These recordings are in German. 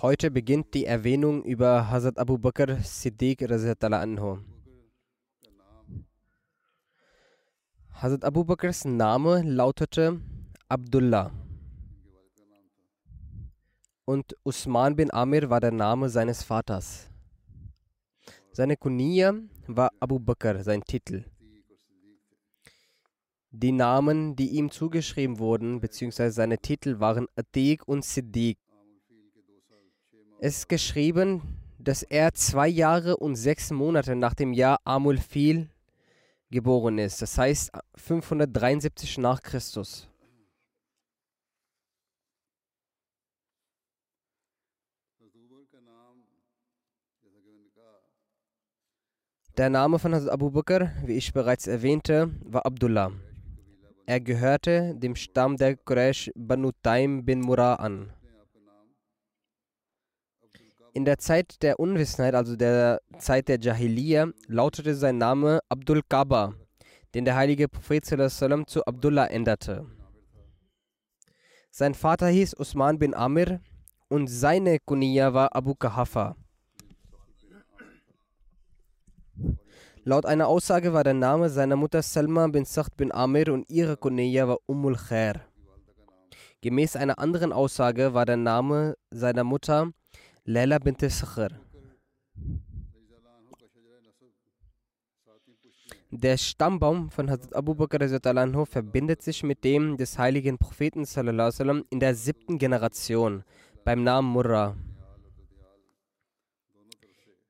Heute beginnt die Erwähnung über Hazrat Abu Bakr Siddiq anhu. Hazrat Abu Bakrs Name lautete Abdullah. Und Usman bin Amir war der Name seines Vaters. Seine Kunia war Abu Bakr, sein Titel. Die Namen, die ihm zugeschrieben wurden, beziehungsweise seine Titel waren Atiq und Siddiq. Es ist geschrieben, dass er zwei Jahre und sechs Monate nach dem Jahr Amul Fil geboren ist, das heißt 573 nach Christus. Der Name von Hazrat Abu Bakr, wie ich bereits erwähnte, war Abdullah. Er gehörte dem Stamm der Quraysh Banu Taim bin Murrah an. In der Zeit der Unwissenheit, also der Zeit der Jahiliya, lautete sein Name Abdul Kaaba, den der heilige Prophet zu Abdullah änderte. Sein Vater hieß Usman bin Amir und seine Kunia war Abu Kahafa. Laut einer Aussage war der Name seiner Mutter Salma bin Sacht bin Amir und ihre Kunia war Ummul Khair. Gemäß einer anderen Aussage war der Name seiner Mutter Laila bint Sakhr. Der Stammbaum von Hazrat Abu Bakr verbindet sich mit dem des heiligen Propheten in der siebten Generation beim Namen Murrah.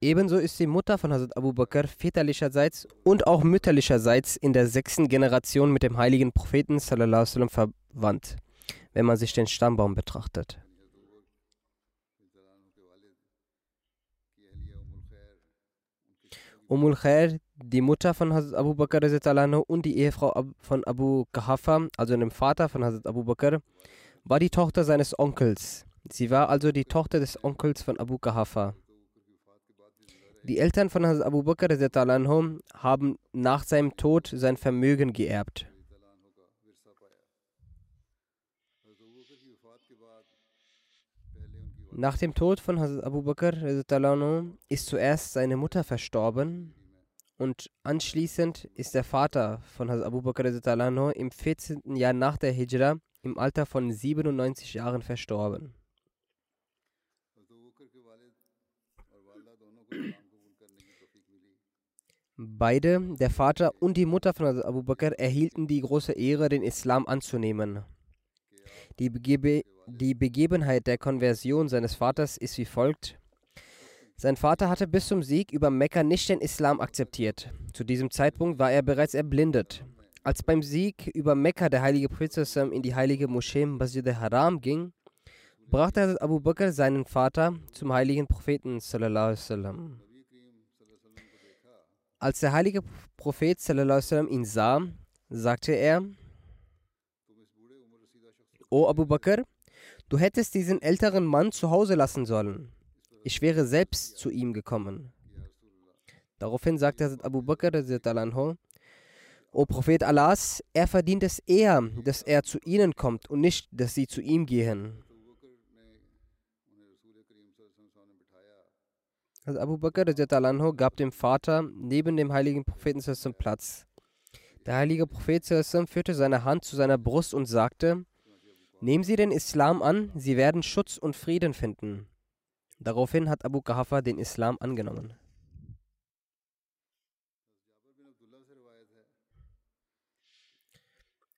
Ebenso ist die Mutter von Hazrat Abu Bakr väterlicherseits und auch mütterlicherseits in der sechsten Generation mit dem heiligen Propheten sallam, verwandt, wenn man sich den Stammbaum betrachtet. Umul Khair, die Mutter von Hazrat Abu Bakr und die Ehefrau von Abu Kahafa, also dem Vater von Hazrat Abu Bakr, war die Tochter seines Onkels. Sie war also die Tochter des Onkels von Abu Kahafa. Die Eltern von Hazrat Abu Bakr haben nach seinem Tod sein Vermögen geerbt. Nach dem Tod von Hazrat Abu Bakr ist zuerst seine Mutter verstorben und anschließend ist der Vater von Hazrat Abu Bakr im 14. Jahr nach der Hijra im Alter von 97 Jahren verstorben. Beide, der Vater und die Mutter von Abu Bakr, erhielten die große Ehre, den Islam anzunehmen. Die, Begebe die Begebenheit der Konversion seines Vaters ist wie folgt. Sein Vater hatte bis zum Sieg über Mekka nicht den Islam akzeptiert. Zu diesem Zeitpunkt war er bereits erblindet. Als beim Sieg über Mekka der heilige Prophet in die heilige Moschee Masjid al-Haram ging, brachte Abu Bakr seinen Vater zum heiligen Propheten. Als der heilige Prophet ihn sah, sagte er, O Abu Bakr, du hättest diesen älteren Mann zu Hause lassen sollen. Ich wäre selbst zu ihm gekommen. Daraufhin sagte Abu Bakr, O Prophet Allahs, er verdient es eher, dass er zu ihnen kommt und nicht, dass sie zu ihm gehen. Also Abu Bakr anhu gab dem Vater neben dem heiligen Propheten Platz. Der heilige Prophet führte seine Hand zu seiner Brust und sagte, Nehmen Sie den Islam an, Sie werden Schutz und Frieden finden. Daraufhin hat Abu Qahafa den Islam angenommen.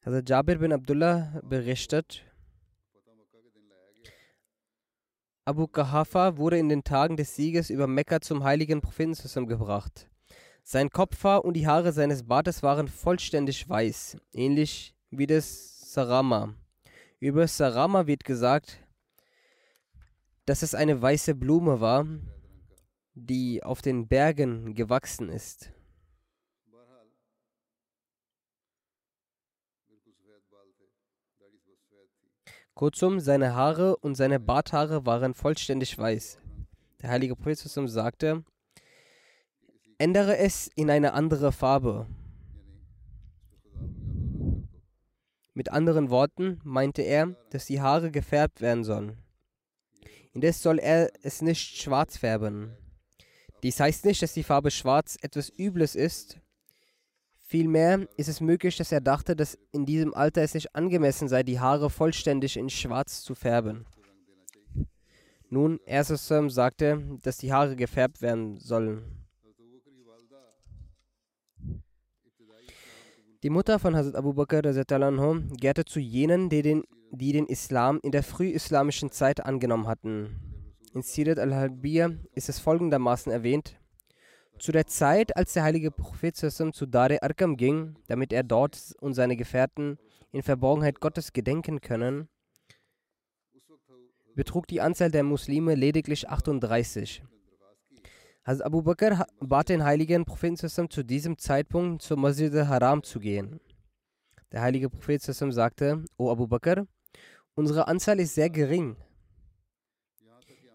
Also Jabir bin Abdullah berichtet, Abu Qahafa wurde in den Tagen des Sieges über Mekka zum heiligen Propheten zusammengebracht. Sein Kopfhaar und die Haare seines Bartes waren vollständig weiß, ähnlich wie des Sarama. Über Sarama wird gesagt, dass es eine weiße Blume war, die auf den Bergen gewachsen ist. Kurzum, seine Haare und seine Barthaare waren vollständig weiß. Der heilige Prophet sagte, ändere es in eine andere Farbe. Mit anderen Worten meinte er, dass die Haare gefärbt werden sollen. Indes soll er es nicht schwarz färben. Dies heißt nicht, dass die Farbe schwarz etwas Übles ist, Vielmehr ist es möglich, dass er dachte, dass in diesem Alter es nicht angemessen sei, die Haare vollständig in Schwarz zu färben. Nun, Ersesam sagte, dass die Haare gefärbt werden sollen. Die Mutter von Hazrat Abu Bakr gehörte zu jenen, die den, die den Islam in der frühislamischen Zeit angenommen hatten. In Sirat al-Halbiyah ist es folgendermaßen erwähnt: zu der Zeit, als der heilige Prophet zu Dare Arkam ging, damit er dort und seine Gefährten in Verborgenheit Gottes gedenken können, betrug die Anzahl der Muslime lediglich 38. Hazrat Abu Bakr bat den heiligen Propheten zu diesem Zeitpunkt zur Masjid al-Haram zu gehen. Der heilige Prophet sagte, O Abu Bakr, unsere Anzahl ist sehr gering.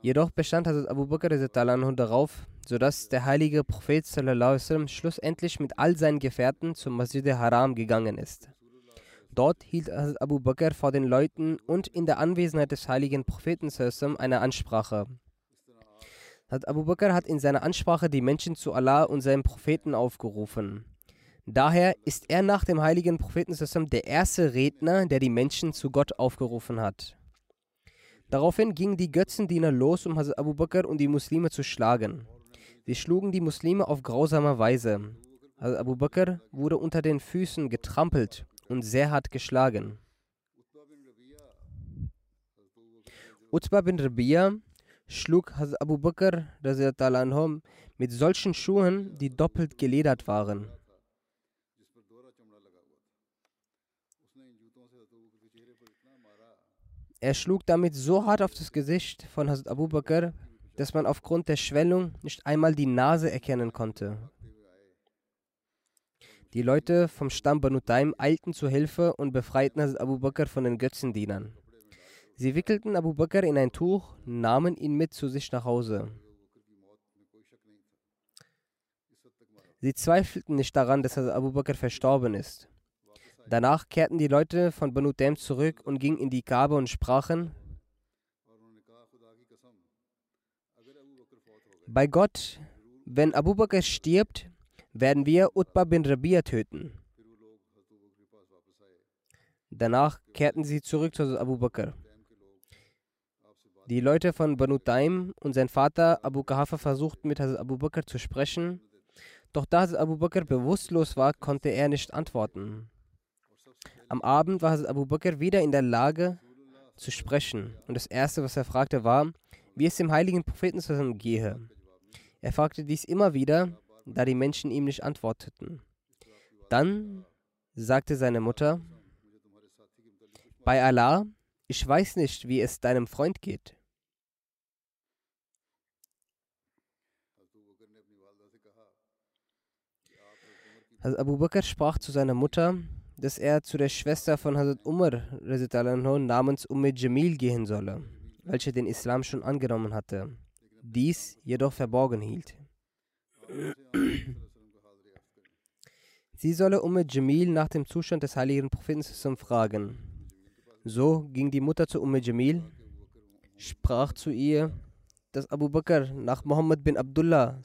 Jedoch bestand Hazrat Abu Bakr darauf, sodass der heilige Prophet sallam, schlussendlich mit all seinen Gefährten zum Masjid Haram gegangen ist. Dort hielt Abu Bakr vor den Leuten und in der Anwesenheit des heiligen Propheten sallam, eine Ansprache. Abu Bakr hat in seiner Ansprache die Menschen zu Allah und seinem Propheten aufgerufen. Daher ist er nach dem heiligen Propheten sallam, der erste Redner, der die Menschen zu Gott aufgerufen hat. Daraufhin gingen die Götzendiener los, um Hazrat Abu Bakr und die Muslime zu schlagen. Sie schlugen die Muslime auf grausame Weise. Also Abu Bakr wurde unter den Füßen getrampelt und sehr hart geschlagen. Utbah bin Rabia schlug Hazrat Abu Bakr mit solchen Schuhen, die doppelt geledert waren. Er schlug damit so hart auf das Gesicht von Hazrat Abu Bakr, dass man aufgrund der Schwellung nicht einmal die Nase erkennen konnte. Die Leute vom Stamm Banu Taim eilten zur Hilfe und befreiten Abu Bakr von den Götzendienern. Sie wickelten Abu Bakr in ein Tuch, nahmen ihn mit zu sich nach Hause. Sie zweifelten nicht daran, dass Abu Bakr verstorben ist. Danach kehrten die Leute von Banu Taim zurück und gingen in die Kabe und sprachen, Bei Gott, wenn Abu Bakr stirbt, werden wir Utbah bin Rabia töten. Danach kehrten sie zurück zu Abu Bakr. Die Leute von Banu Taim und sein Vater Abu Kahafa versuchten mit Abu Bakr zu sprechen, doch da Abu Bakr bewusstlos war, konnte er nicht antworten. Am Abend war Abu Bakr wieder in der Lage zu sprechen und das Erste, was er fragte, war, wie es dem heiligen Propheten gehe. Er fragte dies immer wieder, da die Menschen ihm nicht antworteten. Dann sagte seine Mutter, bei Allah, ich weiß nicht, wie es deinem Freund geht. Hazrat Abu Bakr sprach zu seiner Mutter, dass er zu der Schwester von Hazrat Umar namens Umm Jamil gehen solle, welche den Islam schon angenommen hatte, dies jedoch verborgen hielt. Sie solle Umm Jamil nach dem Zustand des heiligen Propheten fragen. So ging die Mutter zu Umm Jamil, sprach zu ihr, dass Abu Bakr nach Muhammad bin Abdullah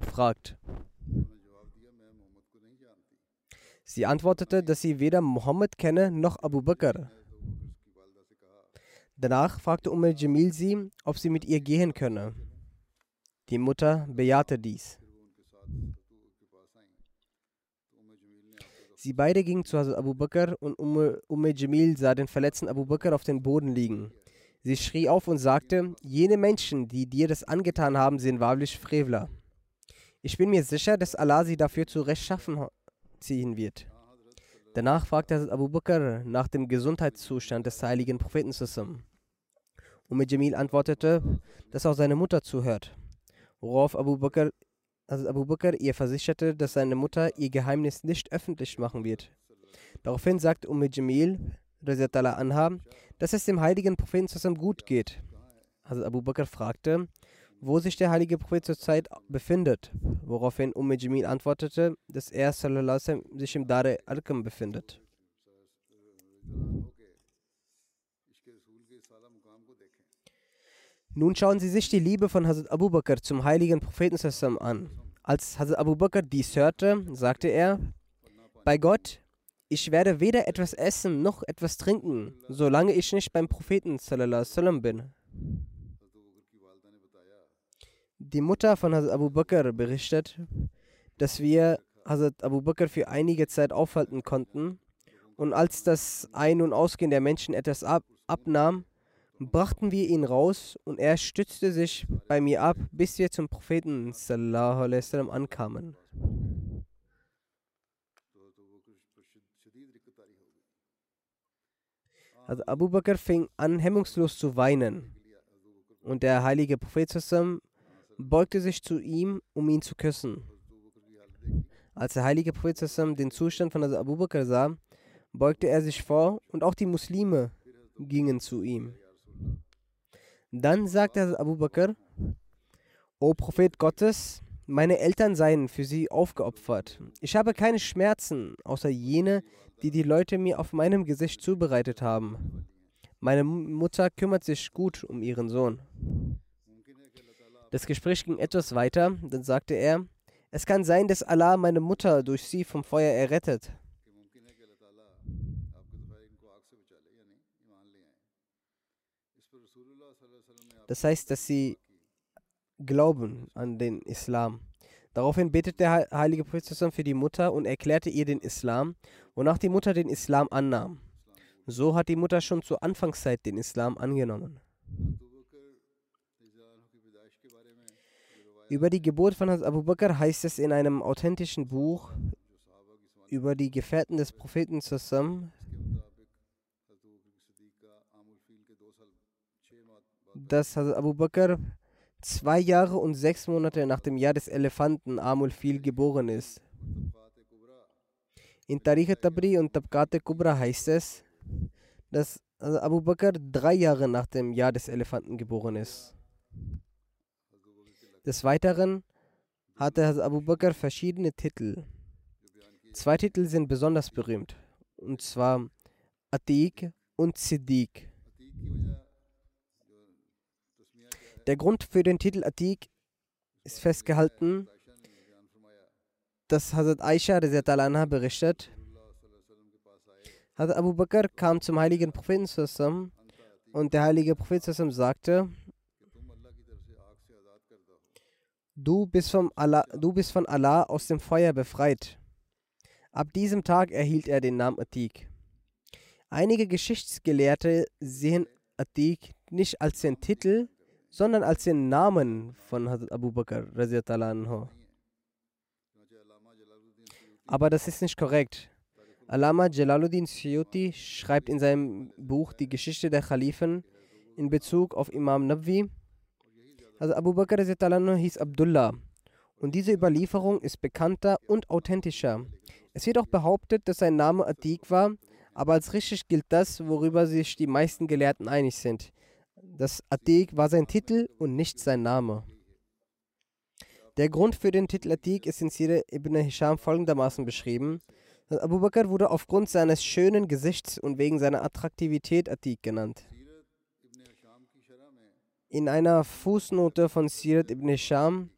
fragt. Sie antwortete, dass sie weder Muhammad kenne noch Abu Bakr. Danach fragte Umm Jamil sie, ob sie mit ihr gehen könne. Die Mutter bejahte dies. Sie beide gingen zu Hazrat Abu Bakr und Umm, Jamil sah den verletzten Abu Bakr auf dem Boden liegen. Sie schrie auf und sagte, jene Menschen, die dir das angetan haben, sind wahrlich Frevler. Ich bin mir sicher, dass Allah sie dafür zu Rechtschaffen ziehen wird. Danach fragte Hazrat Abu Bakr nach dem Gesundheitszustand des heiligen Propheten Sassam. Umm Jamil antwortete, dass auch seine Mutter zuhört, worauf Abu Bakr also Abu Bakr ihr versicherte, dass seine Mutter ihr Geheimnis nicht öffentlich machen wird. Daraufhin sagt Umm Jamil, anha, dass es dem heiligen Propheten zusammen gut geht. Also Abu Bakr fragte, wo sich der heilige Prophet zurzeit befindet, woraufhin Umm Jamil antwortete, dass er sallam, sich im Dare al-Qam befindet. Nun schauen Sie sich die Liebe von Hazrat Abu Bakr zum heiligen Propheten an. Als Hazrat Abu Bakr dies hörte, sagte er, bei Gott, ich werde weder etwas essen noch etwas trinken, solange ich nicht beim Propheten bin. Die Mutter von Hazrat Abu Bakr berichtet, dass wir Hazrat Abu Bakr für einige Zeit aufhalten konnten und als das Ein- und Ausgehen der Menschen etwas ab abnahm, brachten wir ihn raus und er stützte sich bei mir ab, bis wir zum Propheten sallam, ankamen. Also Abu Bakr fing an, hemmungslos zu weinen. Und der heilige Prophet sallam, beugte sich zu ihm, um ihn zu küssen. Als der heilige Prophet den Zustand von Abu Bakr sah, beugte er sich vor und auch die Muslime gingen zu ihm. Dann sagte Abu Bakr, O Prophet Gottes, meine Eltern seien für sie aufgeopfert. Ich habe keine Schmerzen, außer jene, die die Leute mir auf meinem Gesicht zubereitet haben. Meine Mutter kümmert sich gut um ihren Sohn. Das Gespräch ging etwas weiter, dann sagte er, es kann sein, dass Allah meine Mutter durch sie vom Feuer errettet. Das heißt, dass sie glauben an den Islam. Daraufhin betet der heilige Prophet für die Mutter und erklärte ihr den Islam, wonach die Mutter den Islam annahm. So hat die Mutter schon zur Anfangszeit den Islam angenommen. Über die Geburt von Abu Bakr heißt es in einem authentischen Buch über die Gefährten des Propheten zusammen, dass Abu Bakr zwei Jahre und sechs Monate nach dem Jahr des Elefanten Amul Fil geboren ist. In Tariq Tabri und Tabqat Kubra heißt es, dass Abu Bakr drei Jahre nach dem Jahr des Elefanten geboren ist. Des Weiteren hatte Abu Bakr verschiedene Titel. Zwei Titel sind besonders berühmt, und zwar Atiq und Siddiq. Der Grund für den Titel Atik ist festgehalten, dass Hazrat Aisha anha berichtet, Hazrat Abu Bakr kam zum heiligen Propheten zusammen und der heilige Prophet zusammen sagte, du bist, vom Allah, du bist von Allah aus dem Feuer befreit. Ab diesem Tag erhielt er den Namen Atik. Einige Geschichtsgelehrte sehen Atik nicht als den Titel, sondern als den Namen von Hazrat Abu Bakr. Aber das ist nicht korrekt. Alama Jalaluddin Suyuti schreibt in seinem Buch Die Geschichte der Khalifen in Bezug auf Imam Nabwi, also Abu Bakr hieß Abdullah Und diese Überlieferung ist bekannter und authentischer. Es wird auch behauptet, dass sein Name Atik war, aber als richtig gilt das, worüber sich die meisten Gelehrten einig sind. Das Atik war sein Titel und nicht sein Name. Der Grund für den Titel Atik ist in Sirah ibn Hisham folgendermaßen beschrieben. Abu Bakr wurde aufgrund seines schönen Gesichts und wegen seiner Attraktivität Atik genannt. In einer Fußnote von Sirat ibn Hisham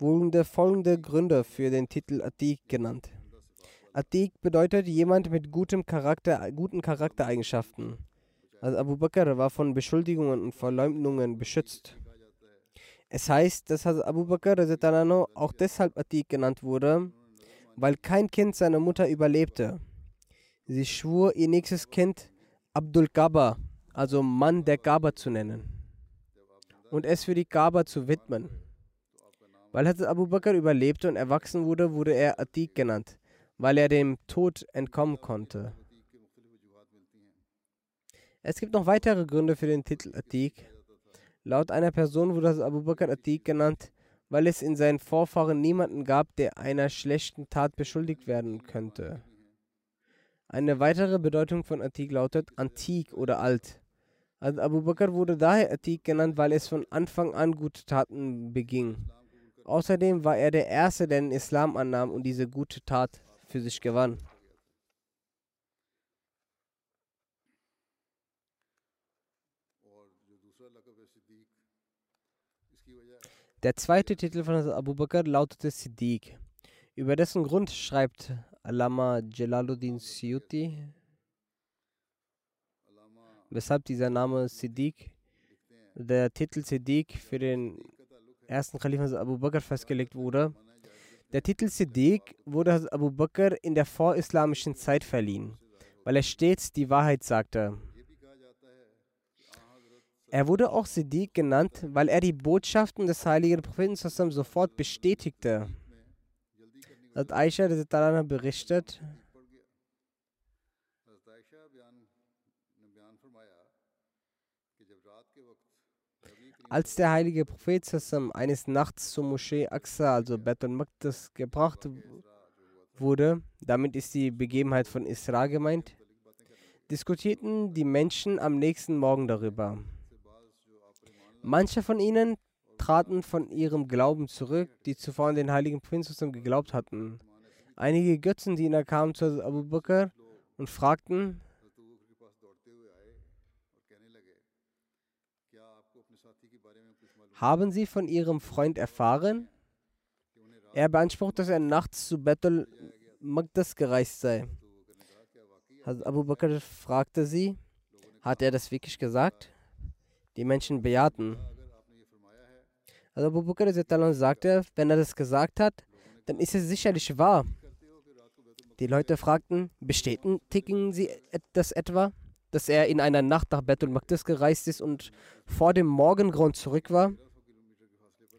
wurden folgende Gründe für den Titel Atik genannt. Atik bedeutet jemand mit gutem Charakter, guten Charaktereigenschaften. Also Abu Bakr war von Beschuldigungen und Verleumdungen beschützt. Es heißt, dass Abu Bakr auch deshalb Atik genannt wurde, weil kein Kind seiner Mutter überlebte. Sie schwur, ihr nächstes Kind Abdul Gaba, also Mann der Gaba zu nennen und es für die Gaba zu widmen. Weil Hazrat Abu Bakr überlebte und erwachsen wurde, wurde er Atik genannt weil er dem Tod entkommen konnte. Es gibt noch weitere Gründe für den Titel Atik. Laut einer Person wurde das Abu Bakr Atik genannt, weil es in seinen Vorfahren niemanden gab, der einer schlechten Tat beschuldigt werden könnte. Eine weitere Bedeutung von Atik lautet antik oder alt. Also Abu Bakr wurde daher Atik genannt, weil es von Anfang an gute Taten beging. Außerdem war er der Erste, der den Islam annahm und diese gute Tat für sich gewann. Der zweite Titel von Abu Bakr lautete Siddiq. Über dessen Grund schreibt Alama Jalaluddin Siyuti, weshalb dieser Name Siddiq, der Titel Siddiq für den ersten Kalifen Abu Bakr festgelegt wurde. Der Titel Siddiq wurde Abu Bakr in der vorislamischen Zeit verliehen, weil er stets die Wahrheit sagte. Er wurde auch Siddiq genannt, weil er die Botschaften des heiligen Propheten sofort bestätigte. Hat Aisha berichtet, Als der heilige Prophet Sassam eines Nachts zur Moschee Aqsa, also Bet al-Maqdis, gebracht wurde, damit ist die Begebenheit von Isra gemeint, diskutierten die Menschen am nächsten Morgen darüber. Manche von ihnen traten von ihrem Glauben zurück, die zuvor an den heiligen Propheten geglaubt hatten. Einige Götzendiener kamen zu Abu Bakr und fragten, Haben Sie von Ihrem Freund erfahren? Er beansprucht, dass er nachts zu Bethel Magdas gereist sei. Abu Bakr fragte sie, hat er das wirklich gesagt? Die Menschen bejahten. Also Abu Bakr sagte, wenn er das gesagt hat, dann ist es sicherlich wahr. Die Leute fragten, bestätigen Sie das etwa, dass er in einer Nacht nach Bethel Magdas gereist ist und vor dem Morgengrund zurück war?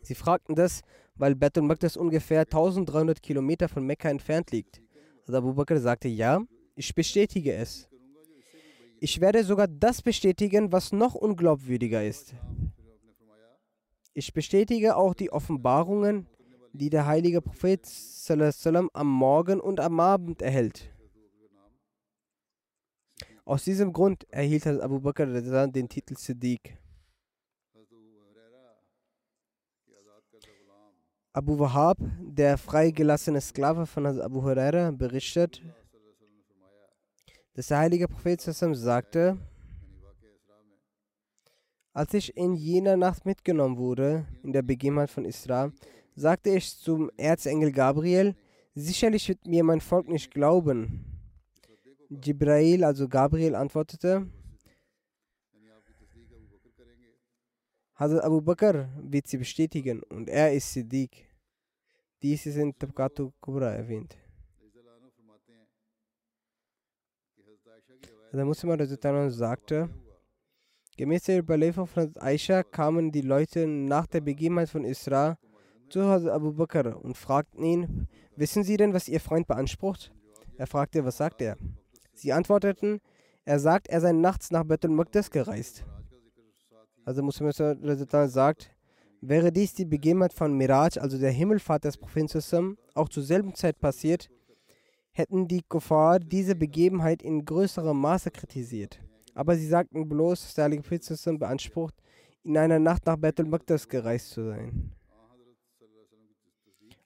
Sie fragten das, weil Bethel Maqdis ungefähr 1300 Kilometer von Mekka entfernt liegt. Also Abu Bakr sagte, ja, ich bestätige es. Ich werde sogar das bestätigen, was noch unglaubwürdiger ist. Ich bestätige auch die Offenbarungen, die der heilige Prophet am Morgen und am Abend erhält. Aus diesem Grund erhielt Abu Bakr den Titel Siddiq. Abu Wahab, der freigelassene Sklave von Abu Huraira, berichtet, dass der heilige Prophet sagte, als ich in jener Nacht mitgenommen wurde, in der Begebenheit von Isra, sagte ich zum Erzengel Gabriel, sicherlich wird mir mein Volk nicht glauben. Jibrail, also Gabriel, antwortete, Hazrat Abu Bakr wird sie bestätigen und er ist Siddiq. Dies ist in Tabqatu Kubra erwähnt. Der Muslim sagte, gemäß der Überlieferung von Aisha kamen die Leute nach der Begebenheit von Isra zu Abu Bakr und fragten ihn, wissen Sie denn, was Ihr Freund beansprucht? Er fragte, was sagt er? Sie antworteten, er sagt, er sei nachts nach Bethel Maqdis gereist. Also Muslim sagt, Wäre dies die Begebenheit von Miraj, also der Himmelfahrt des Propheten auch zur selben Zeit passiert, hätten die Kuffar diese Begebenheit in größerem Maße kritisiert. Aber sie sagten bloß, dass der Heilige Prophet beansprucht, in einer Nacht nach Bethel Maqdas gereist zu sein.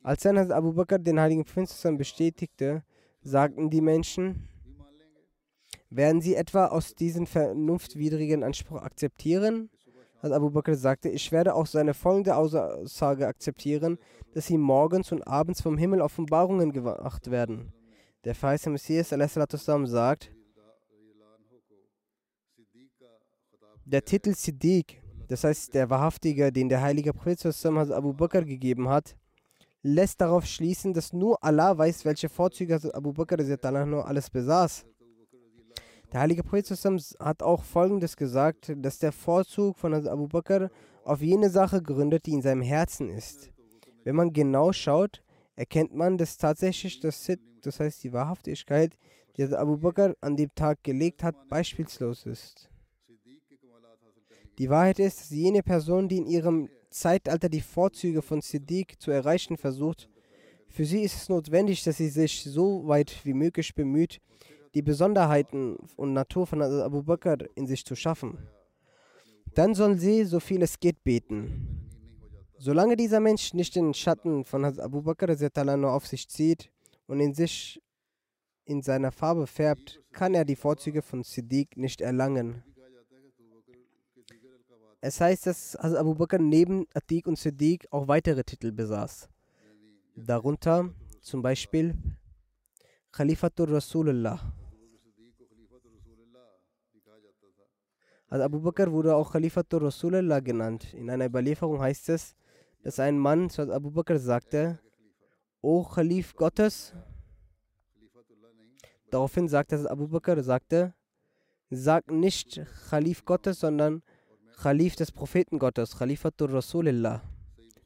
Als dann Abu Bakr den Heiligen Propheten bestätigte, sagten die Menschen, werden sie etwa aus diesem vernunftwidrigen Anspruch akzeptieren? Hazrat Abu Bakr sagte, ich werde auch seine folgende Aussage akzeptieren, dass sie morgens und abends vom Himmel Offenbarungen gemacht werden. Der verheißene Messias sagt, der Titel Siddiq, das heißt der Wahrhaftige, den der heilige Prophet Abu Bakr gegeben hat, lässt darauf schließen, dass nur Allah weiß, welche Vorzüge Abu Bakr alles besaß. Der heilige Prophet hat auch folgendes gesagt, dass der Vorzug von Abu Bakr auf jene Sache gründet, die in seinem Herzen ist. Wenn man genau schaut, erkennt man, dass tatsächlich das Sid, das heißt die Wahrhaftigkeit, die Abu Bakr an dem Tag gelegt hat, beispielslos ist. Die Wahrheit ist, dass jene Person, die in ihrem Zeitalter die Vorzüge von Siddiq zu erreichen versucht, für sie ist es notwendig, dass sie sich so weit wie möglich bemüht, die Besonderheiten und Natur von Abu Bakr in sich zu schaffen. Dann soll sie, so viel es geht, beten. Solange dieser Mensch nicht den Schatten von Abu Bakr nur auf sich zieht und in sich in seiner Farbe färbt, kann er die Vorzüge von Siddiq nicht erlangen. Es heißt, dass Abu Bakr neben Atiq und Siddiq auch weitere Titel besaß. Darunter zum Beispiel Khalifatul Rasulullah. Also Abu Bakr wurde auch Khalifatul Rasulullah genannt. In einer Überlieferung heißt es, dass ein Mann zu Abu Bakr sagte, O Khalif Gottes. Daraufhin sagte Abu Bakr, sagte, sag nicht Khalif Gottes, sondern Khalif des Propheten Gottes, Khalifatur Rasulillah.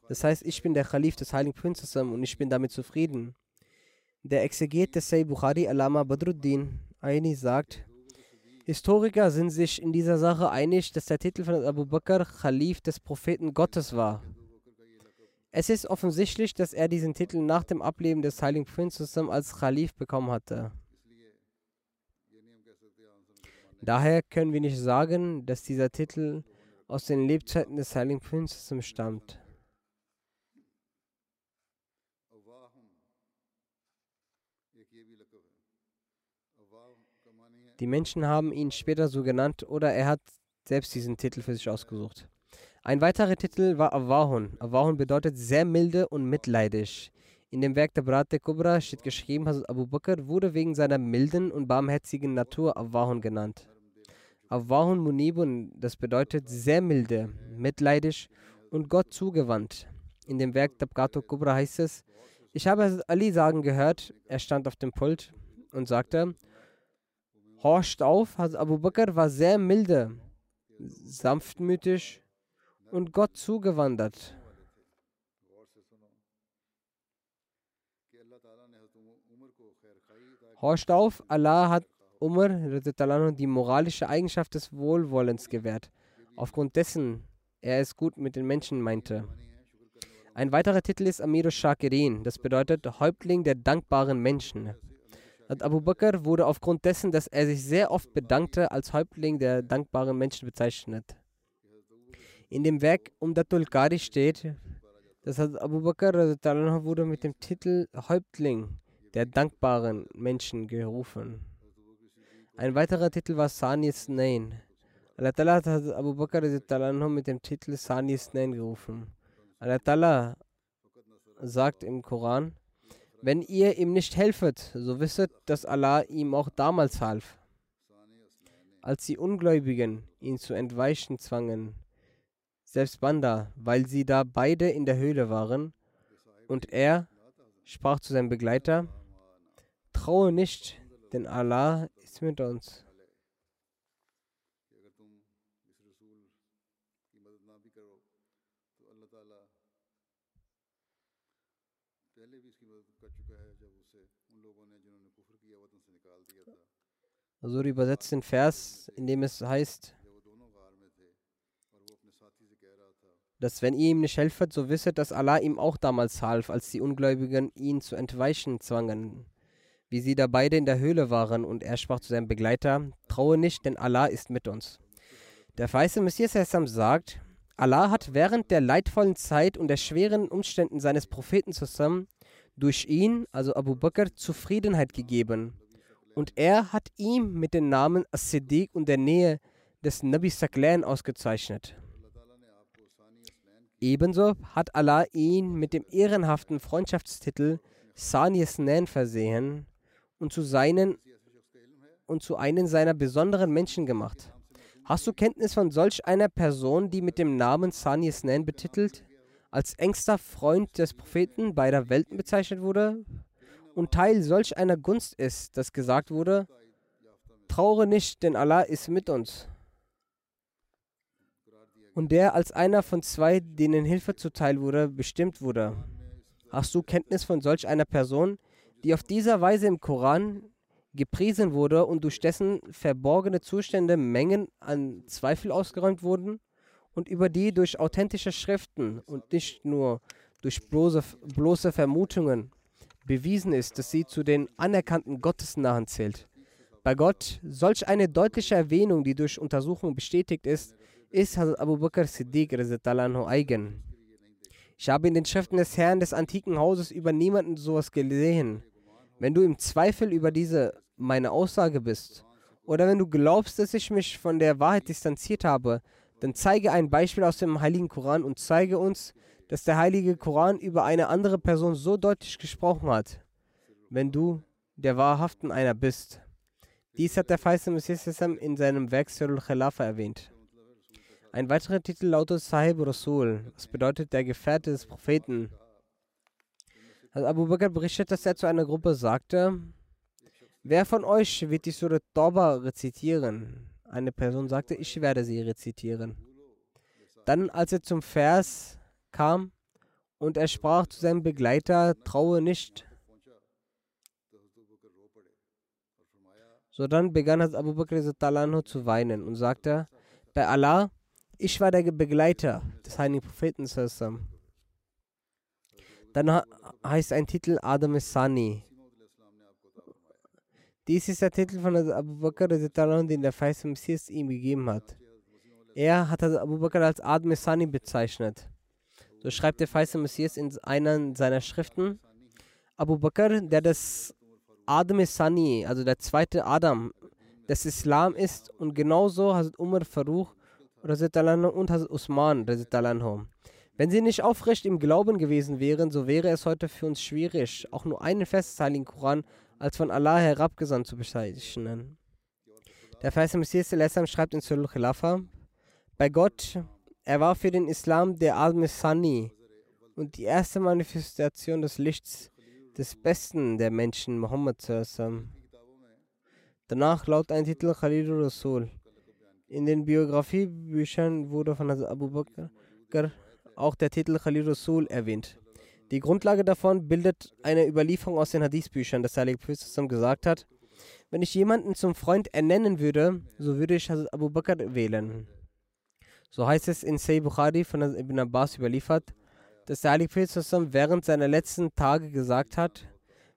Das heißt, ich bin der Khalif des Heiligen Prinzessin und ich bin damit zufrieden. Der Exeget des Sayyid Bukhari, Alama Badruddin Aini, sagt, Historiker sind sich in dieser Sache einig, dass der Titel von Abu Bakr Khalif des Propheten Gottes war. Es ist offensichtlich, dass er diesen Titel nach dem Ableben des Heiligen Prinzessin als Khalif bekommen hatte. Daher können wir nicht sagen, dass dieser Titel aus den Lebzeiten des Heiligen Prinzessin stammt. Die Menschen haben ihn später so genannt oder er hat selbst diesen Titel für sich ausgesucht. Ein weiterer Titel war Awahun. Awahun bedeutet sehr milde und mitleidig. In dem Werk der Brate Kubra steht geschrieben, Hazrat Abu Bakr wurde wegen seiner milden und barmherzigen Natur Awahun genannt. Awahun Munibun, das bedeutet sehr milde, mitleidig und Gott zugewandt. In dem Werk Tabgato Kubra heißt es, ich habe Ali sagen gehört, er stand auf dem Pult und sagte, horcht auf, Abu Bakr war sehr milde, sanftmütig und Gott zugewandert. Horcht auf, Allah hat Umar die moralische Eigenschaft des Wohlwollens gewährt, aufgrund dessen er es gut mit den Menschen meinte. Ein weiterer Titel ist Amir Shakirin, das bedeutet Häuptling der dankbaren Menschen. Abu Bakr wurde aufgrund dessen, dass er sich sehr oft bedankte, als Häuptling der dankbaren Menschen bezeichnet. In dem Werk Umdatul Qari steht, dass Abu Bakr wurde mit dem Titel Häuptling der dankbaren Menschen gerufen. Ein weiterer Titel war Sani Snain. Allah Ta'ala hat Abu Bakr mit dem Titel Sani Snain gerufen. Allah Ta'ala sagt im Koran, wenn ihr ihm nicht helfet, so wisset, dass Allah ihm auch damals half. Als die Ungläubigen ihn zu entweichen zwangen, selbst Banda, weil sie da beide in der Höhle waren, und er sprach zu seinem Begleiter, traue nicht, denn Allah ist mit uns. Also übersetzt den Vers, in dem es heißt, dass wenn ihr ihm nicht helfet, so wisset, dass Allah ihm auch damals half, als die Ungläubigen ihn zu entweichen zwangen, wie sie da beide in der Höhle waren, und er sprach zu seinem Begleiter, traue nicht, denn Allah ist mit uns. Der weiße Messias sagt, Allah hat während der leidvollen Zeit und der schweren Umständen seines Propheten zusammen durch ihn, also Abu Bakr, Zufriedenheit gegeben. Und er hat ihm mit den Namen As-Siddiq und der Nähe des Nabi Saklan ausgezeichnet. Ebenso hat Allah ihn mit dem ehrenhaften Freundschaftstitel Sani Snan versehen und zu, seinen, und zu einem seiner besonderen Menschen gemacht. Hast du Kenntnis von solch einer Person, die mit dem Namen Sani Snan betitelt, als engster Freund des Propheten beider Welten bezeichnet wurde und Teil solch einer Gunst ist, dass gesagt wurde, traure nicht, denn Allah ist mit uns. Und der als einer von zwei, denen Hilfe zuteil wurde, bestimmt wurde. Hast du Kenntnis von solch einer Person, die auf dieser Weise im Koran gepriesen wurde und durch dessen verborgene Zustände Mengen an Zweifel ausgeräumt wurden? Und über die durch authentische Schriften und nicht nur durch bloße, bloße Vermutungen bewiesen ist, dass sie zu den anerkannten Gottesnahen zählt. Bei Gott solch eine deutliche Erwähnung, die durch Untersuchung bestätigt ist, ist Hazrat Abu Bakr Siddiq eigen. Ich habe in den Schriften des Herrn des antiken Hauses über niemanden sowas gesehen. Wenn du im Zweifel über diese meine Aussage bist, oder wenn du glaubst, dass ich mich von der Wahrheit distanziert habe, dann zeige ein Beispiel aus dem Heiligen Koran und zeige uns, dass der Heilige Koran über eine andere Person so deutlich gesprochen hat, wenn du der Wahrhaften einer bist. Dies hat der Feiste Messias in seinem Werk Sirul Khilafa erwähnt. Ein weiterer Titel lautet Sahib Rasul, was bedeutet der Gefährte des Propheten. Also Abu Bakr berichtet, dass er zu einer Gruppe sagte, wer von euch wird die Surah Tauba rezitieren? Eine Person sagte, ich werde sie rezitieren. Dann, als er zum Vers kam und er sprach zu seinem Begleiter, traue nicht. So dann begann Abu Bakr zu weinen und sagte, bei Allah, ich war der Begleiter des heiligen Propheten. Dann heißt ein Titel Adam Sani. Dies ist der Titel von Abu Bakr, den der Feist Messias ihm gegeben hat. Er hat Abu Bakr als Adam Sani bezeichnet. So schreibt der Feist Messias in einer seiner Schriften. Abu Bakr, der das Adam Sani, also der zweite Adam des Islam ist, und genauso hat Umar Faruch und Hazrat Usman. Wenn sie nicht aufrecht im Glauben gewesen wären, so wäre es heute für uns schwierig, auch nur einen des Heiligen Koran als von Allah herabgesandt zu bezeichnen. Der Vers Messias schreibt in Surah Khilafa, bei Gott, er war für den Islam der Al-Misani und die erste Manifestation des Lichts des Besten der Menschen, Muhammad. Danach laut ein Titel Khalilur Rasul. In den Biografiebüchern wurde von Abu Bakr auch der Titel Khalil Rasul erwähnt. Die Grundlage davon bildet eine Überlieferung aus den Hadith-Büchern, dass der Heilige Prophet gesagt hat, wenn ich jemanden zum Freund ernennen würde, so würde ich Abu Bakr wählen. So heißt es in Sayyid Bukhari von Ibn Abbas überliefert, dass der Heilige Prophet während seiner letzten Tage gesagt hat,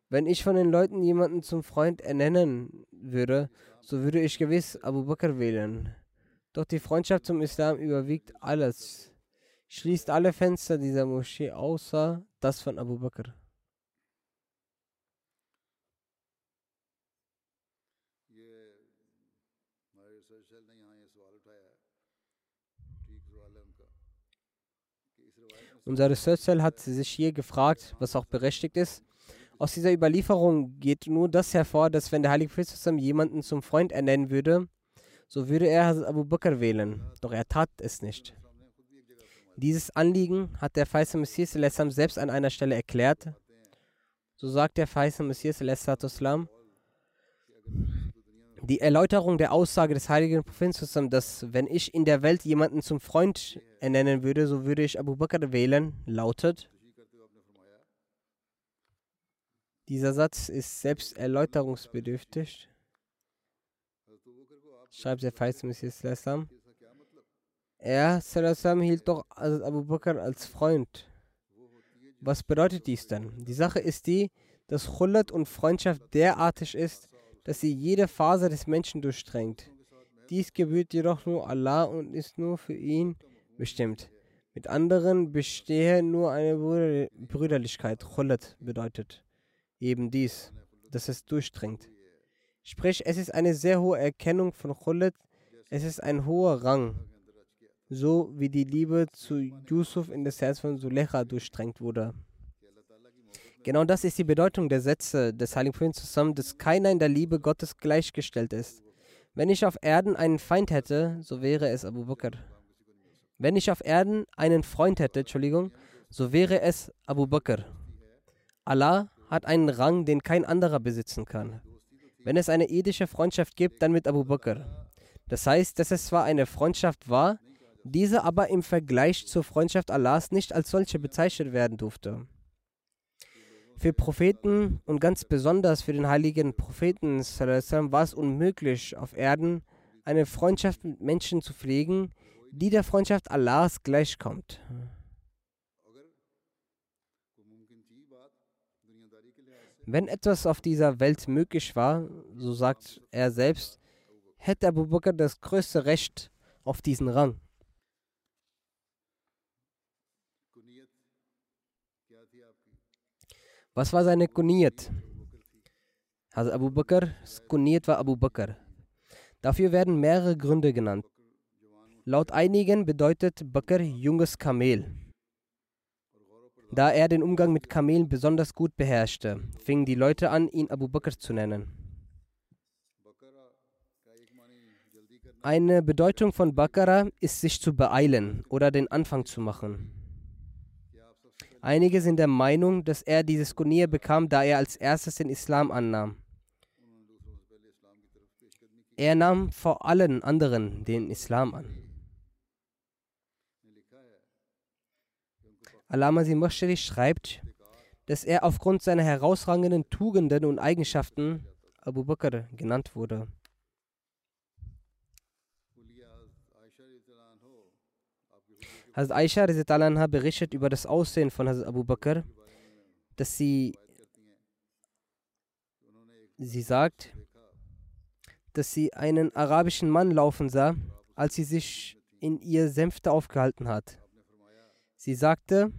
wenn ich von den Leuten jemanden zum Freund ernennen würde, so würde ich gewiss Abu Bakr wählen. Doch die Freundschaft zum Islam überwiegt alles, schließt alle Fenster dieser Moschee außer das von Abu Bakr. Unser Research Cell hat sich hier gefragt, was auch berechtigt ist, aus dieser Überlieferung geht nur das hervor, dass wenn der Heilige Prophet jemanden zum Freund ernennen würde, so würde er Abu Bakr wählen. Doch er tat es nicht. Dieses Anliegen hat der Faisal Messias selbst an einer Stelle erklärt. So sagt der Faisal Messias die Erläuterung der Aussage des heiligen Propheten, dass wenn ich in der Welt jemanden zum Freund ernennen würde, so würde ich Abu Bakr wählen, lautet, Dieser Satz ist selbst erläuterungsbedürftig. Schreibt der Feist Messias Er sallam, hielt doch Abu Bakr als Freund. Was bedeutet dies denn? Die Sache ist die, dass Khullat und Freundschaft derartig ist, dass sie jede Phase des Menschen durchdrängt. Dies gebührt jedoch nur Allah und ist nur für ihn bestimmt. Mit anderen bestehe nur eine Brüderlichkeit. Khullat bedeutet eben dies, dass es durchdringt. Sprich, es ist eine sehr hohe Erkennung von Khullat, es ist ein hoher Rang, so wie die Liebe zu Yusuf in das Herz von Sulecha durchdrängt wurde. Genau das ist die Bedeutung der Sätze des Heiligen Propheten zusammen, dass keiner in der Liebe Gottes gleichgestellt ist. Wenn ich auf Erden einen Feind hätte, so wäre es Abu Bakr. Wenn ich auf Erden einen Freund hätte, Entschuldigung, so wäre es Abu Bakr. Allah hat einen Rang, den kein anderer besitzen kann. Wenn es eine edische Freundschaft gibt, dann mit Abu Bakr. Das heißt, dass es zwar eine Freundschaft war, diese aber im Vergleich zur Freundschaft Allahs nicht als solche bezeichnet werden durfte. Für Propheten und ganz besonders für den heiligen Propheten war es unmöglich, auf Erden eine Freundschaft mit Menschen zu pflegen, die der Freundschaft Allahs gleichkommt. Wenn etwas auf dieser Welt möglich war, so sagt er selbst, hätte Abu Bakr das größte Recht auf diesen Rang. Was war seine Kuniyat? Also Abu Bakr, Kuniyat war Abu Bakr. Dafür werden mehrere Gründe genannt. Laut einigen bedeutet Bakr junges Kamel. Da er den Umgang mit Kamelen besonders gut beherrschte, fingen die Leute an, ihn Abu Bakr zu nennen. Eine Bedeutung von Bakara ist, sich zu beeilen oder den Anfang zu machen. Einige sind der Meinung, dass er dieses Kunir bekam, da er als erstes den Islam annahm. Er nahm vor allen anderen den Islam an. Alama Simashri schreibt, dass er aufgrund seiner herausragenden Tugenden und Eigenschaften Abu Bakr genannt wurde. Hazrat Aisha berichtet über das Aussehen von Hazrat Abu Bakr, dass sie, sie sagt, dass sie einen arabischen Mann laufen sah, als sie sich in ihr Sänfte aufgehalten hat. Sie sagte,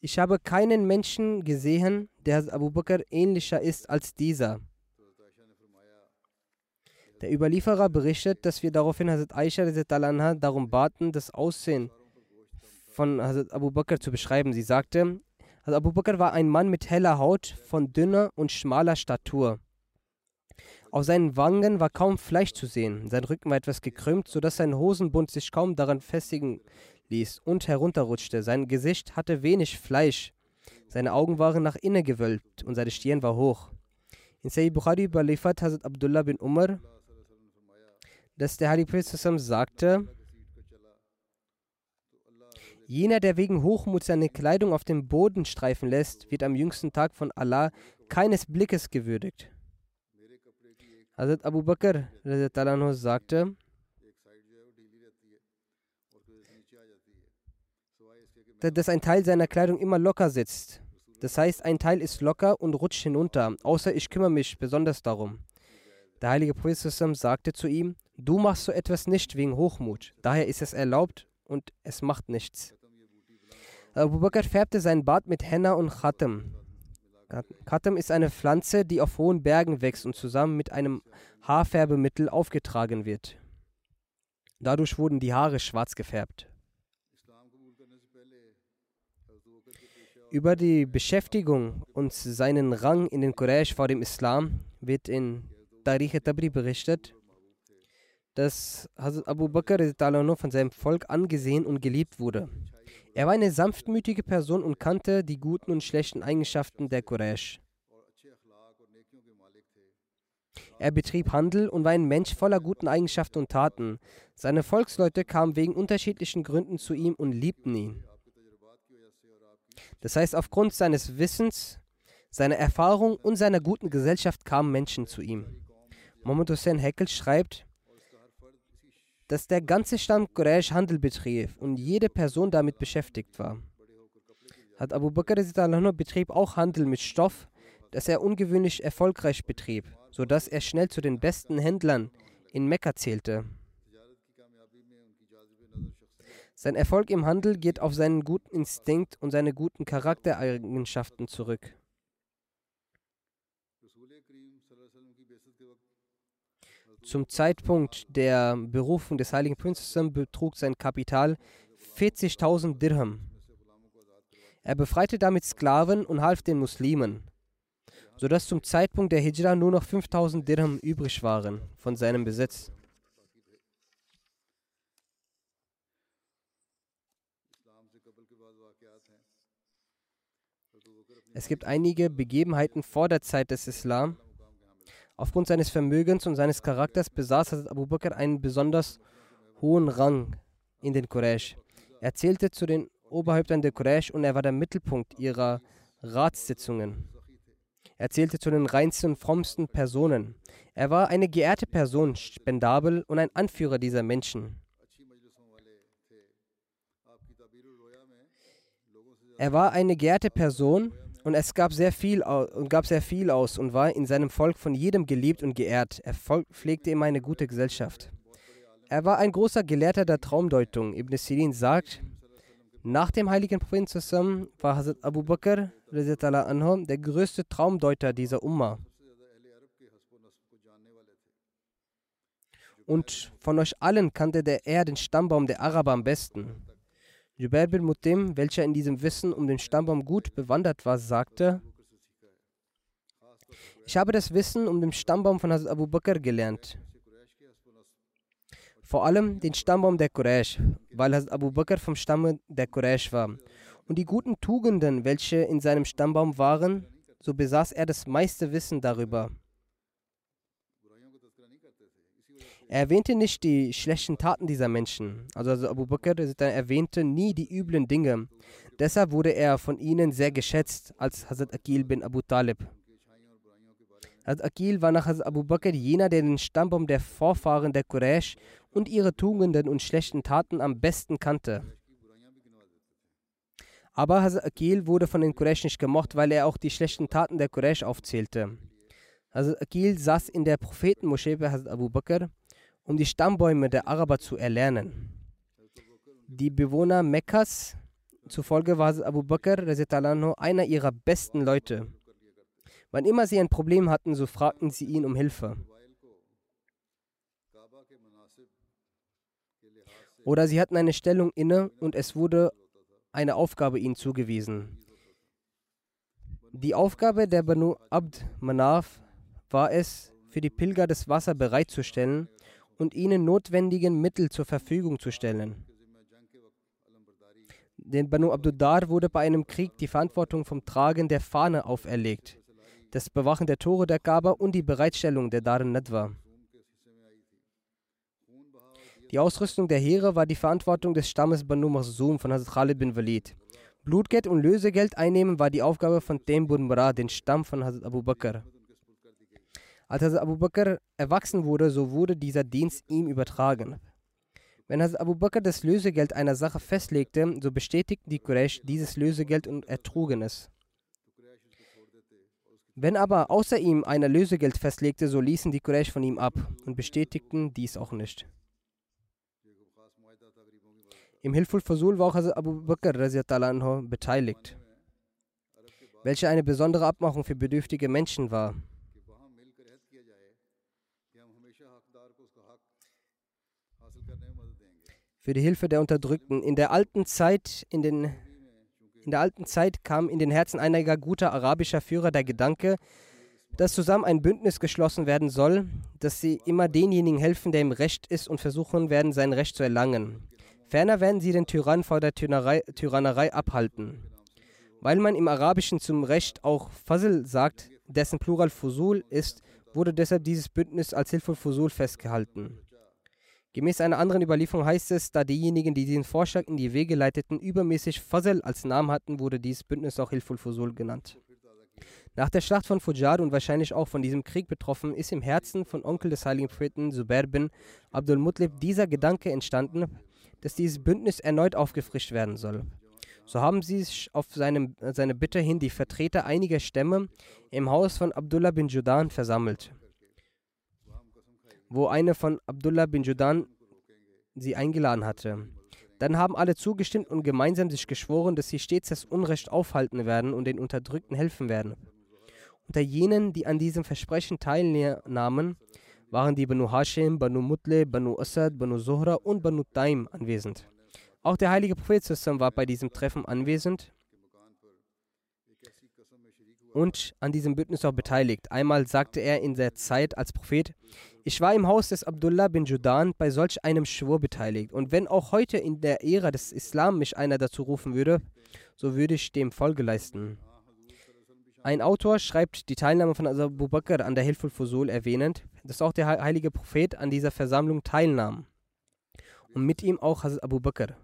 ich habe keinen Menschen gesehen, der Abu Bakr ähnlicher ist als dieser. Der Überlieferer berichtet, dass wir daraufhin Hazrat Aisha darum baten, das Aussehen von Hazrat Abu Bakr zu beschreiben. Sie sagte, Hazrat Abu Bakr war ein Mann mit heller Haut, von dünner und schmaler Statur. Auf seinen Wangen war kaum Fleisch zu sehen, sein Rücken war etwas gekrümmt, sodass sein Hosenbund sich kaum daran festigen ließ und herunterrutschte. Sein Gesicht hatte wenig Fleisch, seine Augen waren nach innen gewölbt und seine Stirn war hoch. In Sayyid Bukhari überliefert Hazrat Abdullah bin Umar, dass der Heilige Prophet sagte, Jener, der wegen Hochmut seine Kleidung auf dem Boden streifen lässt, wird am jüngsten Tag von Allah keines Blickes gewürdigt. Hazrat Abu Bakr sagte, dass ein Teil seiner Kleidung immer locker sitzt. Das heißt, ein Teil ist locker und rutscht hinunter, außer ich kümmere mich besonders darum. Der heilige Prophet sagte zu ihm, du machst so etwas nicht wegen Hochmut, daher ist es erlaubt und es macht nichts. Abu Bakr färbte seinen Bart mit Henna und Khatam. Khatam ist eine Pflanze, die auf hohen Bergen wächst und zusammen mit einem Haarfärbemittel aufgetragen wird. Dadurch wurden die Haare schwarz gefärbt. Über die Beschäftigung und seinen Rang in den Quraysh vor dem Islam wird in Tarikh Tabri berichtet, dass Hazrat Abu Bakr von seinem Volk angesehen und geliebt wurde. Er war eine sanftmütige Person und kannte die guten und schlechten Eigenschaften der Quraysh. Er betrieb Handel und war ein Mensch voller guten Eigenschaften und Taten. Seine Volksleute kamen wegen unterschiedlichen Gründen zu ihm und liebten ihn. Das heißt, aufgrund seines Wissens, seiner Erfahrung und seiner guten Gesellschaft kamen Menschen zu ihm. Mohammed Hussein Heckel schreibt, dass der ganze Stamm Quraysh Handel betrieb und jede Person damit beschäftigt war. Hat Abu Bakr betrieb auch Handel mit Stoff, das er ungewöhnlich erfolgreich betrieb, sodass er schnell zu den besten Händlern in Mekka zählte. Sein Erfolg im Handel geht auf seinen guten Instinkt und seine guten Charaktereigenschaften zurück. Zum Zeitpunkt der Berufung des heiligen Prinzessin betrug sein Kapital 40.000 Dirham. Er befreite damit Sklaven und half den Muslimen, sodass zum Zeitpunkt der Hijra nur noch 5000 Dirham übrig waren von seinem Besitz. Es gibt einige Begebenheiten vor der Zeit des Islam. Aufgrund seines Vermögens und seines Charakters besaß Hazrat Abu Bakr einen besonders hohen Rang in den Quraysh. Er zählte zu den Oberhäuptern der Quraysh und er war der Mittelpunkt ihrer Ratssitzungen. Er zählte zu den reinsten und frommsten Personen. Er war eine geehrte Person, spendabel und ein Anführer dieser Menschen. Er war eine geehrte Person und es gab sehr viel und gab sehr viel aus und war in seinem Volk von jedem geliebt und geehrt. Er pflegte immer eine gute Gesellschaft. Er war ein großer Gelehrter der Traumdeutung. Ibn Sirin sagt, nach dem heiligen Propheten zusammen war Hazrat Abu Bakr der größte Traumdeuter dieser Umma. Und von euch allen kannte der er den Stammbaum der Araber am besten. Jubair bin Mutim, welcher in diesem Wissen um den Stammbaum gut bewandert war, sagte, ich habe das Wissen um den Stammbaum von Hazrat Abu Bakr gelernt. Vor allem den Stammbaum der Quraysh, weil Hazrat Abu Bakr vom Stamm der Quraysh war. Und die guten Tugenden, welche in seinem Stammbaum waren, so besaß er das meiste Wissen darüber. Er erwähnte nicht die schlechten Taten dieser Menschen. Also, also Abu Bakr erwähnte nie die üblen Dinge. Deshalb wurde er von ihnen sehr geschätzt als Hazrat Akil bin Abu Talib. Hazrat Akil war nach Hazrat Abu Bakr jener, der den Stammbaum der Vorfahren der Quraysh und ihre Tugenden und schlechten Taten am besten kannte. Aber Hazrat Akil wurde von den Quraysh nicht gemocht, weil er auch die schlechten Taten der Quraysh aufzählte. Hazrat Akil saß in der Prophetenmoschee bei Hazrat Abu Bakr um die Stammbäume der Araber zu erlernen. Die Bewohner Mekkas zufolge war Abu Bakr einer ihrer besten Leute. Wann immer sie ein Problem hatten, so fragten sie ihn um Hilfe. Oder sie hatten eine Stellung inne und es wurde eine Aufgabe ihnen zugewiesen. Die Aufgabe der Banu Abd Manaf war es, für die Pilger das Wasser bereitzustellen und ihnen notwendigen Mittel zur Verfügung zu stellen. Den Banu Abdudar wurde bei einem Krieg die Verantwortung vom Tragen der Fahne auferlegt, das Bewachen der Tore der Kaaba und die Bereitstellung der Dar Nadwa. Die Ausrüstung der Heere war die Verantwortung des Stammes Banu Makhzum von Hazrat Khalid bin Walid. Blutgeld und Lösegeld einnehmen war die Aufgabe von Tembun Murad, den Stamm von Hazrat Abu Bakr. Als Hazrat Abu Bakr erwachsen wurde, so wurde dieser Dienst ihm übertragen. Wenn Hazrat Abu Bakr das Lösegeld einer Sache festlegte, so bestätigten die Quraysh dieses Lösegeld und ertrugen es. Wenn aber außer ihm einer Lösegeld festlegte, so ließen die Quraysh von ihm ab und bestätigten dies auch nicht. Im Hilful Fasul war auch Hazrat Abu Bakr beteiligt, welche eine besondere Abmachung für bedürftige Menschen war. Für die Hilfe der Unterdrückten. In der alten Zeit, in, den, in der alten Zeit kam in den Herzen einiger guter arabischer Führer der Gedanke, dass zusammen ein Bündnis geschlossen werden soll, dass sie immer denjenigen helfen, der im Recht ist und versuchen werden, sein Recht zu erlangen. Ferner werden sie den Tyrann vor der Tyrannerei, Tyrannerei abhalten. Weil man im Arabischen zum Recht auch Fazl sagt, dessen Plural Fusul ist, wurde deshalb dieses Bündnis als Hilful Fusul festgehalten. Gemäß einer anderen Überlieferung heißt es, da diejenigen, die diesen Vorschlag in die Wege leiteten, übermäßig Fazl als Namen hatten, wurde dieses Bündnis auch Hilful Fusul genannt. Nach der Schlacht von Fujar und wahrscheinlich auch von diesem Krieg betroffen, ist im Herzen von Onkel des heiligen Propheten Zubair bin Abdul Mutlib dieser Gedanke entstanden, dass dieses Bündnis erneut aufgefrischt werden soll. So haben sie sich auf seine, seine Bitte hin die Vertreter einiger Stämme im Haus von Abdullah bin Judan versammelt, wo eine von Abdullah bin Judan sie eingeladen hatte. Dann haben alle zugestimmt und gemeinsam sich geschworen, dass sie stets das Unrecht aufhalten werden und den Unterdrückten helfen werden. Unter jenen, die an diesem Versprechen teilnahmen, waren die Banu Hashim, Banu Mutle, Banu Asad, Banu Zuhra und Banu Taim anwesend. Auch der heilige Prophet war bei diesem Treffen anwesend und an diesem Bündnis auch beteiligt. Einmal sagte er in der Zeit als Prophet, ich war im Haus des Abdullah bin Judan bei solch einem Schwur beteiligt. Und wenn auch heute in der Ära des Islam mich einer dazu rufen würde, so würde ich dem Folge leisten. Ein Autor schreibt die Teilnahme von Abu Bakr an der Hilful Fusul erwähnend, dass auch der heilige Prophet an dieser Versammlung teilnahm. Und mit ihm auch Hazrat Abu Bakr.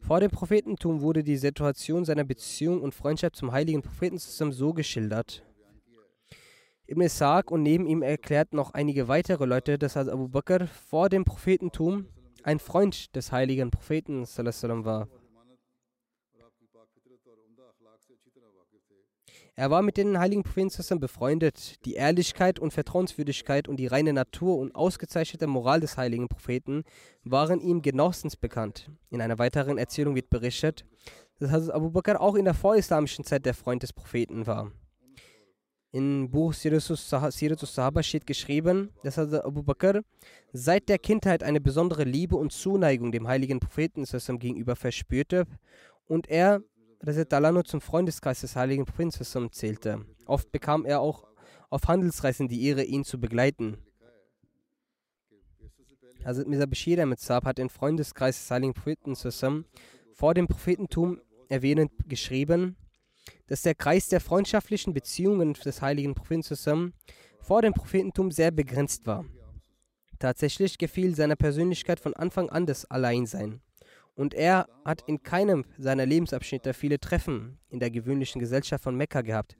Vor dem Prophetentum wurde die Situation seiner Beziehung und Freundschaft zum heiligen Propheten zusammen so geschildert. Ibn Ishaq und neben ihm erklärt noch einige weitere Leute, dass Abu Bakr vor dem Prophetentum ein Freund des heiligen Propheten war. Er war mit den heiligen Propheten befreundet. Die Ehrlichkeit und Vertrauenswürdigkeit und die reine Natur und ausgezeichnete Moral des heiligen Propheten waren ihm genauestens bekannt. In einer weiteren Erzählung wird berichtet, dass Abu Bakr auch in der vorislamischen Zeit der Freund des Propheten war. Im Buch Siratus Sahaba steht geschrieben, dass Abu Bakr seit der Kindheit eine besondere Liebe und Zuneigung dem heiligen Propheten gegenüber verspürte und er Talano zum Freundeskreis des heiligen Propheten zählte. Oft bekam er auch auf Handelsreisen die Ehre, ihn zu begleiten. Hazrat Mirza Bashir Ahmed Saab hat den Freundeskreis des heiligen Propheten vor dem Prophetentum erwähnend geschrieben, dass der Kreis der freundschaftlichen Beziehungen des heiligen Propheten zusammen vor dem Prophetentum sehr begrenzt war. Tatsächlich gefiel seiner Persönlichkeit von Anfang an das Alleinsein. Und er hat in keinem seiner Lebensabschnitte viele Treffen in der gewöhnlichen Gesellschaft von Mekka gehabt.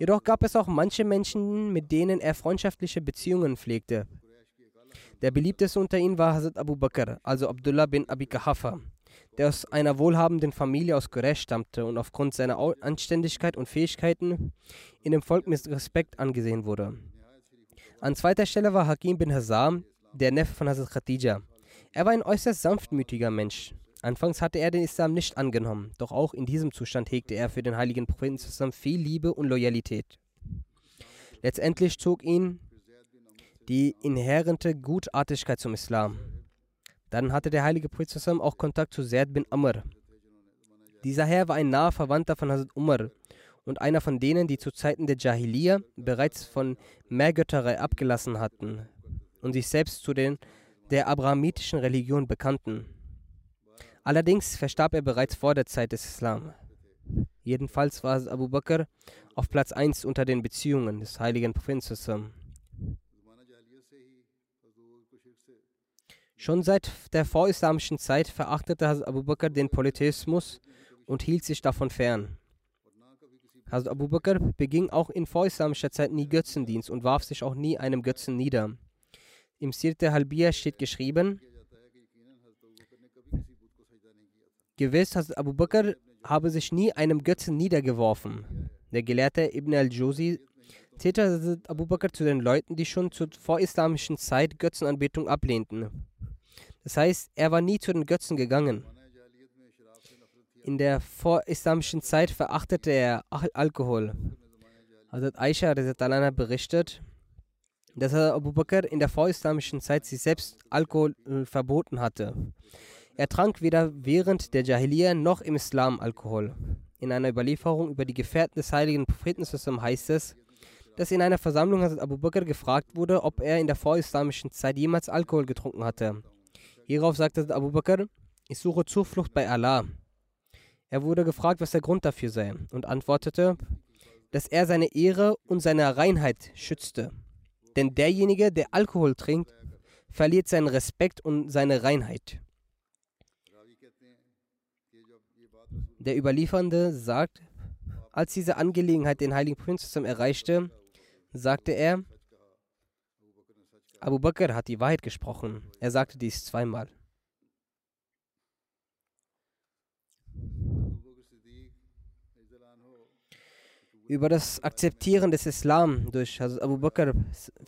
Jedoch gab es auch manche Menschen, mit denen er freundschaftliche Beziehungen pflegte. Der beliebteste unter ihnen war Hazrat Abu Bakr, also Abdullah bin Abi Kahafa der aus einer wohlhabenden Familie aus Quraysh stammte und aufgrund seiner Anständigkeit und Fähigkeiten in dem Volk mit Respekt angesehen wurde. An zweiter Stelle war Hakim bin Hazam, der Neffe von Hazrat Khadija. Er war ein äußerst sanftmütiger Mensch. Anfangs hatte er den Islam nicht angenommen, doch auch in diesem Zustand hegte er für den heiligen Propheten zusammen viel Liebe und Loyalität. Letztendlich zog ihn die inhärente Gutartigkeit zum Islam. Dann hatte der heilige Prophet auch Kontakt zu Zaid bin Amr. Dieser Herr war ein naher Verwandter von Hazrat Umar und einer von denen, die zu Zeiten der Jahiliya bereits von Mehrgötterei abgelassen hatten und sich selbst zu den der abrahamitischen Religion bekannten. Allerdings verstarb er bereits vor der Zeit des Islam. Jedenfalls war Abu Bakr auf Platz 1 unter den Beziehungen des heiligen Propheten Schon seit der vorislamischen Zeit verachtete Hazrat Abu Bakr den Polytheismus und hielt sich davon fern. Hazrat Abu Bakr beging auch in vorislamischer Zeit nie Götzendienst und warf sich auch nie einem Götzen nieder. Im Sirte Halbiya steht geschrieben, Gewiss, Hazrat Abu Bakr habe sich nie einem Götzen niedergeworfen. Der Gelehrte Ibn al-Josi zählte Hazrat Abu Bakr zu den Leuten, die schon zur vorislamischen Zeit Götzenanbetung ablehnten. Das heißt, er war nie zu den Götzen gegangen. In der vorislamischen Zeit verachtete er Alkohol. Hazrat Aisha berichtet, dass Abu Bakr in der vorislamischen Zeit sich selbst Alkohol äh, verboten hatte. Er trank weder während der Jahiliya noch im Islam Alkohol. In einer Überlieferung über die Gefährten des heiligen Propheten heißt es, dass in einer Versammlung Hazrat Abu Bakr gefragt wurde, ob er in der vorislamischen Zeit jemals Alkohol getrunken hatte. Hierauf sagte Abu Bakr, ich suche Zuflucht bei Allah. Er wurde gefragt, was der Grund dafür sei, und antwortete, dass er seine Ehre und seine Reinheit schützte. Denn derjenige, der Alkohol trinkt, verliert seinen Respekt und seine Reinheit. Der Überliefernde sagt, Als diese Angelegenheit den heiligen Propheten erreichte, sagte er, Abu Bakr hat die Wahrheit gesprochen. Er sagte dies zweimal. Über das Akzeptieren des Islam durch Abu Bakr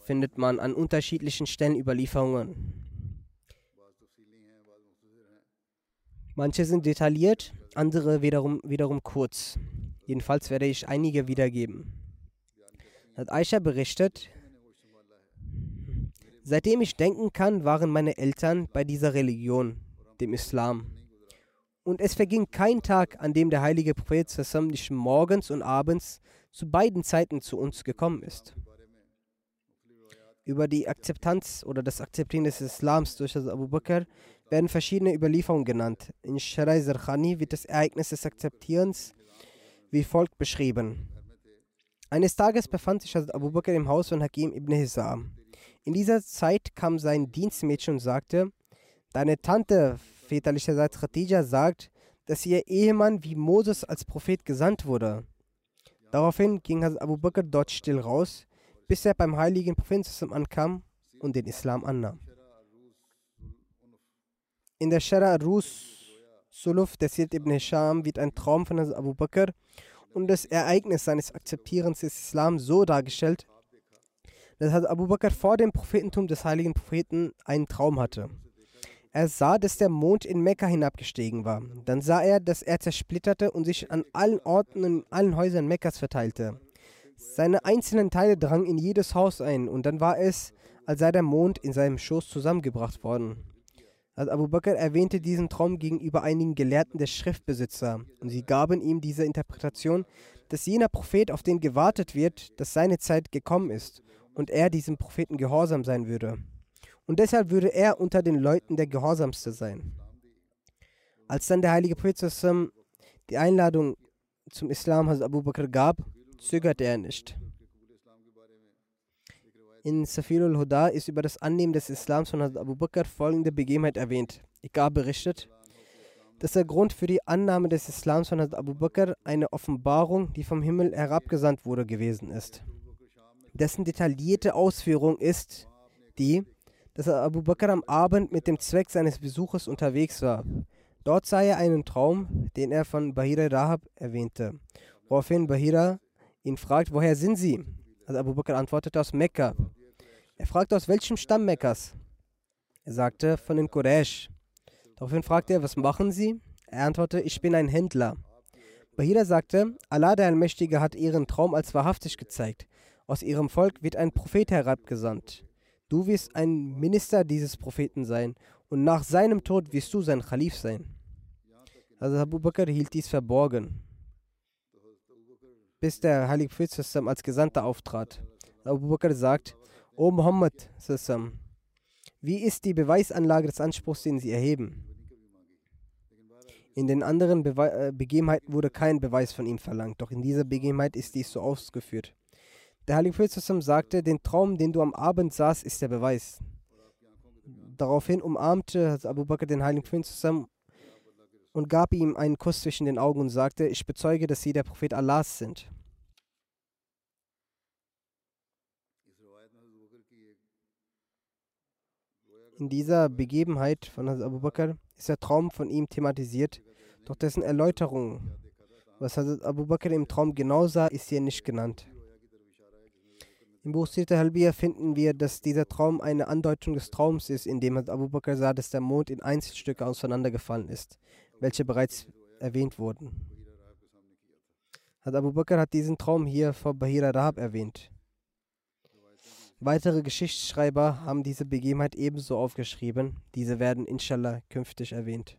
findet man an unterschiedlichen Stellen Überlieferungen. Manche sind detailliert, andere wiederum, wiederum kurz. Jedenfalls werde ich einige wiedergeben. Hat Aisha berichtet, seitdem ich denken kann, waren meine Eltern bei dieser Religion, dem Islam. Und es verging kein Tag, an dem der heilige Prophet Sassam nicht morgens und abends zu beiden Zeiten zu uns gekommen ist. Über die Akzeptanz oder das Akzeptieren des Islams durch Abu Bakr werden verschiedene Überlieferungen genannt. In Sharai Zarkhani wird das Ereignis des Akzeptierens wie folgt beschrieben. Eines Tages befand sich Hazrat Abu Bakr im Haus von Hakim ibn Hizam. In dieser Zeit kam sein Dienstmädchen und sagte, Deine Tante, väterlicherseits Khadija, sagt, dass ihr Ehemann wie Moses als Prophet gesandt wurde. Daraufhin ging Hazrat Abu Bakr dort still raus, bis er beim heiligen Propheten ankam und den Islam annahm. In der Shara Rus Suluf des Sirt ibn Hisham wird ein Traum von Abu Bakr und das Ereignis seines Akzeptierens des Islam so dargestellt, dass Abu Bakr vor dem Prophetentum des heiligen Propheten einen Traum hatte. Er sah, dass der Mond in Mekka hinabgestiegen war. Dann sah er, dass er zersplitterte und sich an allen Orten und in allen Häusern Mekkas verteilte. Seine einzelnen Teile drangen in jedes Haus ein und dann war es, als sei der Mond in seinem Schoß zusammengebracht worden. Also Abu Bakr erwähnte diesen Traum gegenüber einigen Gelehrten der Schriftbesitzer und sie gaben ihm diese Interpretation, dass jener Prophet, auf den gewartet wird, dass seine Zeit gekommen ist und er diesem Propheten gehorsam sein würde. Und deshalb würde er unter den Leuten der Gehorsamste sein. Als dann der heilige Prophet die Einladung zum Islam Hazrat Abu Bakr gab, zögerte er nicht. In Safirul Huda ist über das Annehmen des Islams von Hazrat Abu Bakr folgende Begebenheit erwähnt. Ikar berichtet, dass der Grund für die Annahme des Islams von Hazrat Abu Bakr eine Offenbarung, die vom Himmel herabgesandt wurde, gewesen ist. Dessen detaillierte Ausführung ist die, dass Abu Bakr am Abend mit dem Zweck seines Besuches unterwegs war. Dort sah er einen Traum, den er von Bahira Rahab erwähnte, woraufhin Bahira ihn fragt, woher sind Sie? Also Abu Bakr antwortete aus Mekka. Er fragte, aus welchem Stamm Mekkas? Er sagte, von den Quraysh. Daraufhin fragte er, was machen Sie? Er antwortete, ich bin ein Händler. Bahira sagte, Allah der Allmächtige hat ihren Traum als wahrhaftig gezeigt. Aus ihrem Volk wird ein Prophet herabgesandt. Du wirst ein Minister dieses Propheten sein und nach seinem Tod wirst du sein Khalif sein. Also Abu Bakr hielt dies verborgen, bis der heilige Prophet als Gesandter auftrat. Abu Bakr sagt, O Muhammad, wie ist die Beweisanlage des Anspruchs, den Sie erheben? In den anderen Bewe äh, Begebenheiten wurde kein Beweis von ihm verlangt, doch in dieser Begebenheit ist dies so ausgeführt. Der Heilige Prophet sagte, den Traum, den du am Abend sahst, ist der Beweis. Daraufhin umarmte Abu Bakr den Heiligen Prophet und gab ihm einen Kuss zwischen den Augen und sagte, ich bezeuge, dass Sie der Prophet Allahs sind. In dieser Begebenheit von Hazrat Abu Bakr ist der Traum von ihm thematisiert, doch dessen Erläuterung, was Hazrat Abu Bakr im Traum genau sah, ist hier nicht genannt. Im Buch Sirta Halbiya finden wir, dass dieser Traum eine Andeutung des Traums ist, in dem Abu Bakr sah, dass der Mond in Einzelstücke auseinandergefallen ist, welche bereits erwähnt wurden. Hazrat Abu Bakr hat diesen Traum hier vor Bahira Rahab erwähnt. Weitere Geschichtsschreiber haben diese Begebenheit ebenso aufgeschrieben. Diese werden inshallah künftig erwähnt.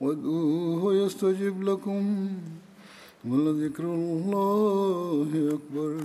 وادعوه يستجب لكم ولذكر الله أكبر.